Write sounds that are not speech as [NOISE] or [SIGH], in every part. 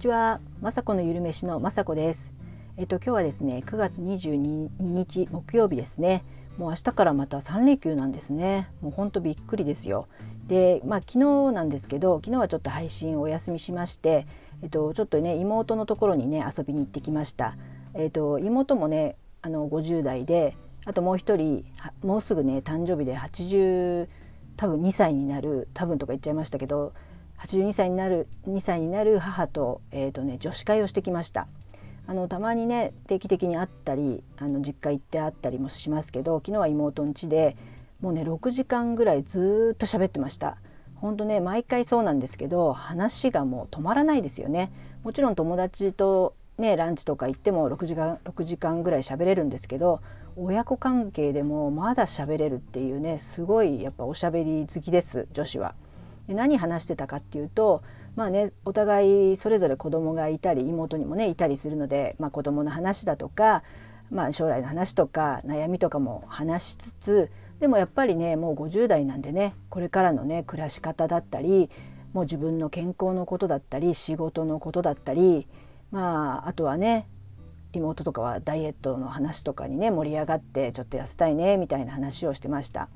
ちは、まさこのゆるめしのまさこです。えっと今日はですね、9月22日木曜日ですね。もう明日からまた3連休なんですね。もうほんとびっくりですよ。で、まあ昨日なんですけど、昨日はちょっと配信をお休みしまして、えっとちょっとね妹のところにね遊びに行ってきました。えっと妹もねあの50代で、あともう一人もうすぐね誕生日で80多分2歳になる多分とか言っちゃいましたけど82歳になる2歳になる母と,、えーとね、女子会をしてきました。あのたまにね定期的に会ったりあの実家行って会ったりもしますけど昨日は妹ん家でもうね6時間ぐらいずっと喋ってました。本当ね毎回そうなんですけど話がもう止まらないですよね。もちろん友達とねランチとか行っても6時間6時間ぐらい喋れるんですけど親子関係でもまだ喋れるっていうねすごいやっぱおしゃべり好きです女子は。で何話してたかっていうとまあねお互いそれぞれ子供がいたり妹にもねいたりするので、まあ、子供の話だとか、まあ、将来の話とか悩みとかも話しつつでもやっぱりねもう50代なんでねこれからのね暮らし方だったりもう自分の健康のことだったり仕事のことだったりまああとはね妹とかはダイエットの話とかにね盛り上がってちょっと痩せたいねみたいな話をしてました。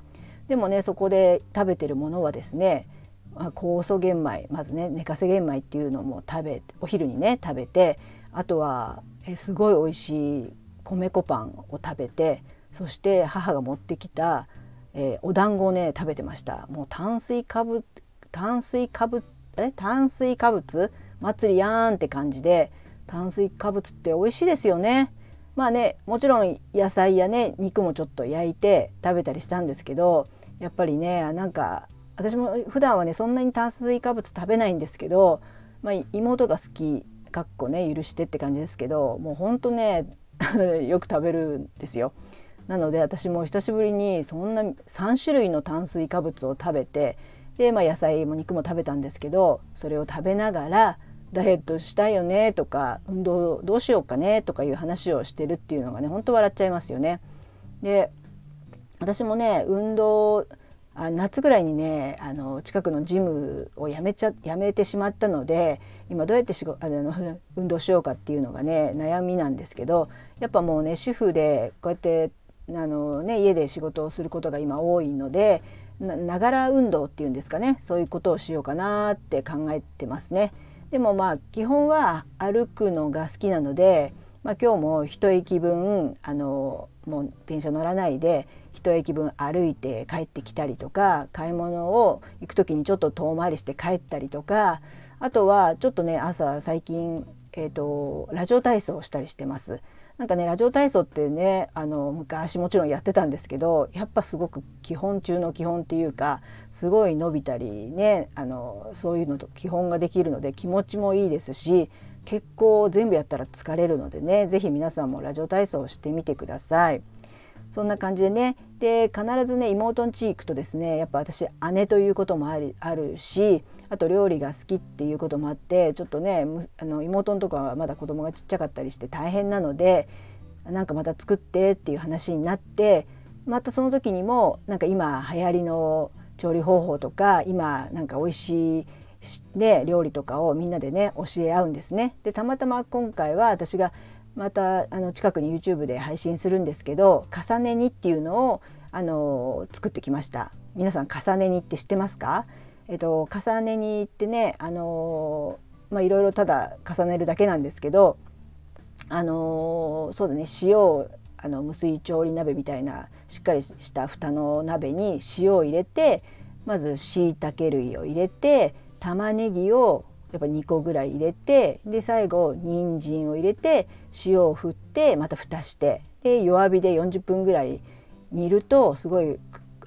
でもねそこで食べてるものはですね酵素玄米まずね寝かせ玄米っていうのも食べお昼にね食べてあとはえすごい美味しい米粉パンを食べてそして母が持ってきた、えー、お団子をね食べてました。もう炭水化物炭水化物え炭水化物？祭りやーんって感じで炭水化物って美味しいですよね。まあねもちろん野菜やね肉もちょっと焼いて食べたりしたんですけどやっぱりねなんか私も普段はねそんなに炭水化物食べないんですけど、まあ、妹が好きかっこね許してって感じですけどもうほんとね [LAUGHS] よく食べるんですよ。なので私も久しぶりにそんな3種類の炭水化物を食べてで、まあ、野菜も肉も食べたんですけどそれを食べながらダイエットしたいよねとか運動どうしようかねとかいう話をしてるっていうのがねほんと笑っちゃいますよね。で私もね運動あ夏ぐらいにねあの近くのジムをやめちゃやめてしまったので今どうやってしごあの運動しようかっていうのがね悩みなんですけどやっぱもうね主婦でこうやってあの、ね、家で仕事をすることが今多いのでながら運動っていうんですかねそういうことをしようかなって考えてますね。でもまあ基本は歩くのが好きなので、まあ、今日も一駅分あのもう電車乗らないで一駅分歩いて帰ってきたりとか買い物を行く時にちょっと遠回りして帰ったりとかあとはちょっとね朝最近、えーと、ラジオ体操をしたりしてます。なんかねラジオ体操ってねあの昔もちろんやってたんですけどやっぱすごく基本中の基本っていうかすごい伸びたりねあのそういうのと基本ができるので気持ちもいいですし結構全部やったら疲れるのでね是非皆さんもラジオ体操をしてみてください。そんな感じでねで必ずね妹ん家行くとですねやっぱ私姉ということもありあるしあと料理が好きっていうこともあってちょっとねあの妹のとこはまだ子供がちっちゃかったりして大変なのでなんかまた作ってっていう話になってまたその時にもなんか今流行りの調理方法とか今なんか美味しいね、料理とかをみんなでね教え合うんですね。でたまたま今回は私がまたあの近くに YouTube で配信するんですけど重ね煮っていうのをあの作ってきました皆さん重ね煮って知ってますか？えっと重ね煮ってねいろいろただ重ねるだけなんですけどあのそうだね塩をあの無水調理鍋みたいなしっかりした蓋の鍋に塩を入れてまずしいたけ類を入れて玉ねぎをやっぱ2個ぐらい入れてで最後人参を入れて塩を振ってまた蓋してで弱火で40分ぐらい煮るとすごい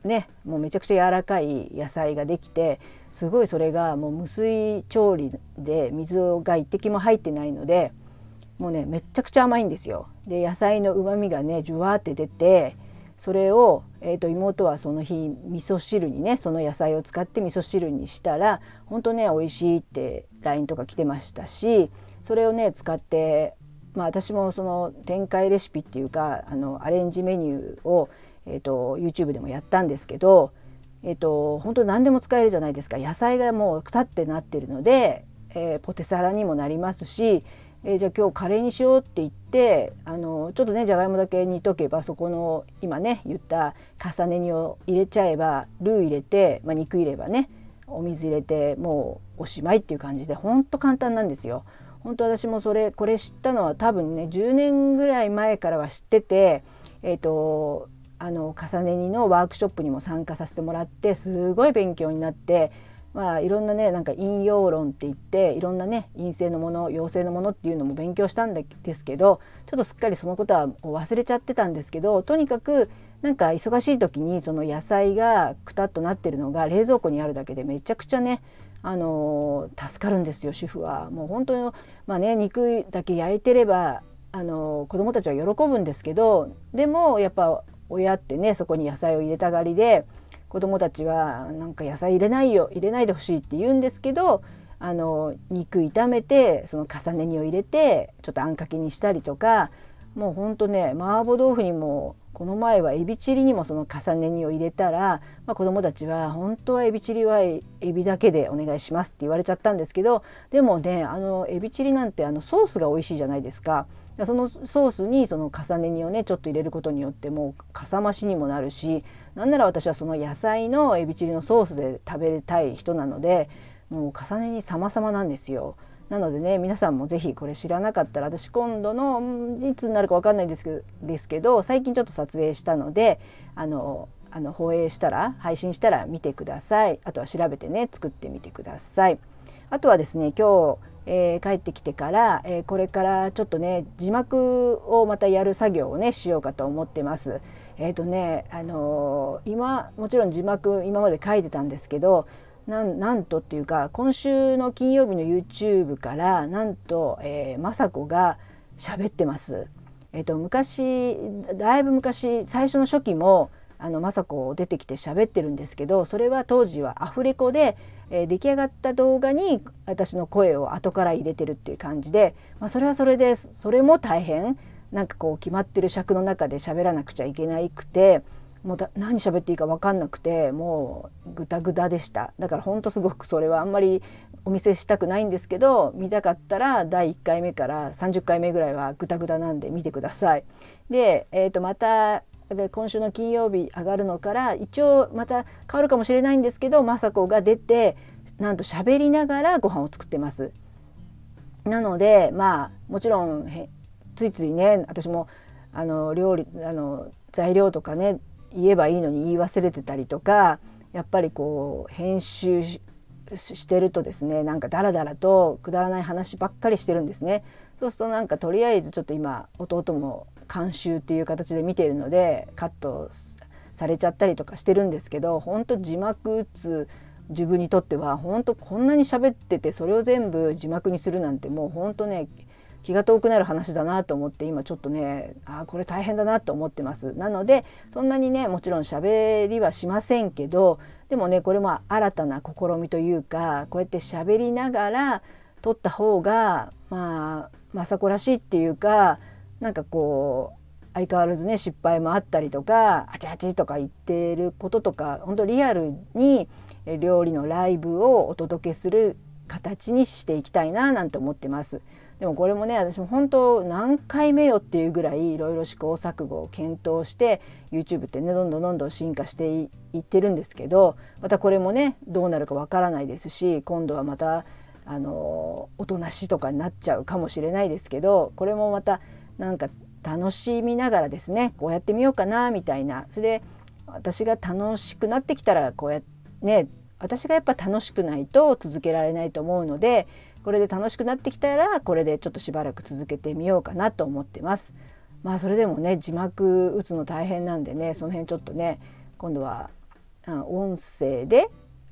ねもうめちゃくちゃ柔らかい野菜ができてすごいそれがもう無水調理で水が一滴も入ってないのでもうねめっちゃくちゃ甘いんですよ。で野菜のうまみがねジュワーって出てそれを、えーと、妹はその日味噌汁にねその野菜を使って味噌汁にしたらほんとね美味しいって LINE とか来てましたしそれをね使ってまあ私もその展開レシピっていうかあのアレンジメニューを、えーと、YouTube でもやったんですけどえっ、と本当何でも使えるじゃないですか野菜がもうくたってなってるのでえー、ポテサラにもなりますし、えー、じゃあ今日カレーにしようって言ってあのちょっとねじゃがいもだけ煮とけばそこの今ね言った重ね煮を入れちゃえばルー入れて、まあ、肉入ればねお水入れてもうおしまいっていう感じでほんと簡単なんですよ。本当私もそれこれ知ったのは多分ね10年ぐらい前からは知っててえっ、ー、とあの重ね煮のワークショップにも参加させてもらってすごい勉強になってまあいろんなねなんか引用論って言っていろんなね陰性のもの陽性のものっていうのも勉強したんですけどちょっとすっかりそのことは忘れちゃってたんですけどとにかくなんか忙しい時にその野菜がくたっとなってるのが冷蔵庫にあるだけでめちゃくちゃねあの助かるんですよ主婦は。もう本当にまあね肉だけ焼いてればあの子供たちは喜ぶんですけどでもやっぱ親ってねそこに野菜を入れたがりで子供たちはなんか野菜入れないよ入れないでほしいって言うんですけどあの肉炒めてその重ね煮を入れてちょっとあんかけにしたりとかもうほんとね麻婆豆腐にもこの前はエビチリにもその重ね煮を入れたら、まあ、子どもたちは本当はエビチリはエビだけでお願いしますって言われちゃったんですけどでもねあのエビチリなんてあのソースが美味しいじゃないですか。そのソースにその重ね煮をねちょっと入れることによってもうかさ増しにもなるしなんなら私はその野菜のエビチリのソースで食べたい人なのでもう重ね煮様々なんですよ。なのでね皆さんも是非これ知らなかったら私今度のいつになるか分かんないですけどですけど最近ちょっと撮影したのであのあの放映したら配信したら見てください。あとは調べてね作ってみてください。あとはですね今日、えー、帰ってきてから、えー、これからちょっとね字幕をまたやる作業をねしようかと思ってます。えっ、ー、とねあの今もちろん字幕今まで書いてたんですけどなんなんとっていうか今週の金曜日の YouTube からなんと、えー、雅子が喋ってます。えっ、と昔だいぶ昔最初の初期もあの雅子出てきて喋ってるんですけどそれは当時はアフレコで、えー、出来上がった動画に私の声を後から入れてるっていう感じで、まあ、それはそれでそれも大変なんかこう決まってる尺の中で喋らなくちゃいけないくてもうだ何喋っていいか分かんなくてもうグダグダでしただからほんとすごくそれはあんまりお見せしたくないんですけど見たかったら第1回目から30回目ぐらいはグダグダなんで見てください。で、えー、とまた今週の金曜日上がるのから一応また変わるかもしれないんですけど雅子が出てなんと喋りながらご飯を作ってます。なのでまあもちろんついついね私もあの料理あの材料とかね言えばいいのに言い忘れてたりとかやっぱりこう編集してるとですねなんかダラダラとくだらない話ばっかりしてるんですね。そうするとなんかとりあえずちょっと今弟も監修っていう形で見ているのでカットされちゃったりとかしてるんですけど本当字幕打つ自分にとっては本当こんなに喋っててそれを全部字幕にするなんてもう本当ね気が遠くなる話だなと思って今ちょっとねあこれ大変だなと思ってますなのでそんなにねもちろん喋りはしませんけどでもねこれも新たな試みというかこうやって喋りながら撮った方がまあ雅子らしいっていうかなんかこう相変わらずね失敗もあったりとかあちあちとか言ってることとか本当リアルに料理のライブをお届けする形にしていきたいななんて思ってます。でもこれもね私も本当何回目よっていうぐらいいろいろ試行錯誤を検討して YouTube ってねどんどんどんどん進化していってるんですけどまたこれもねどうなるかわからないですし今度はまたあのおとなしとかになっちゃうかもしれないですけどこれもまたなんか楽しみながらですねこうやってみようかなみたいな。それで私が楽しくなってきたらこうやってね私がやっぱ楽しくないと続けられないと思うのでこれで楽しくなってきたらこれでちょっとしばらく続けてみようかなと思ってます。まあそれでもね字幕打つの大変なんでねその辺ちょっとね今度は音声で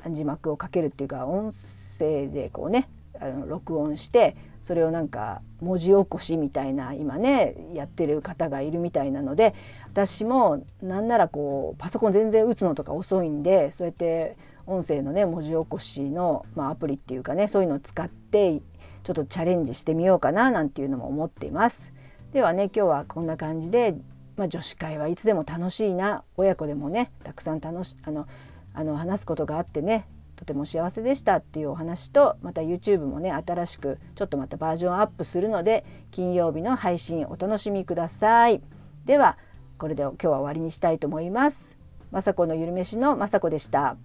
字幕をかけるっていうか音声でこうねあの録音してそれをなんか文字起こしみたいな今ねやってる方がいるみたいなので私もなんならこうパソコン全然打つのとか遅いんでそうやって音声のね文字起こしの、まあ、アプリっていうかねそういうのを使ってちょっとチャレンジしてみようかななんていうのも思っています。ではね今日はこんな感じで、まあ、女子会はいつでも楽しいな親子でもねたくさん楽しあのあの話すことがあってねとても幸せでしたっていうお話とまた YouTube もね新しくちょっとまたバージョンアップするので金曜日の配信お楽しみください。ではこれで今日は終わりにしたいと思います。雅子のゆるめしの雅子でした。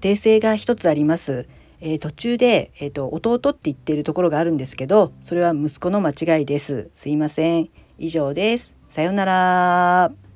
訂正が一つあります。えー、途中で、えーと、弟って言っているところがあるんですけどそれは息子の間違いです。すいません。以上です。さようなら。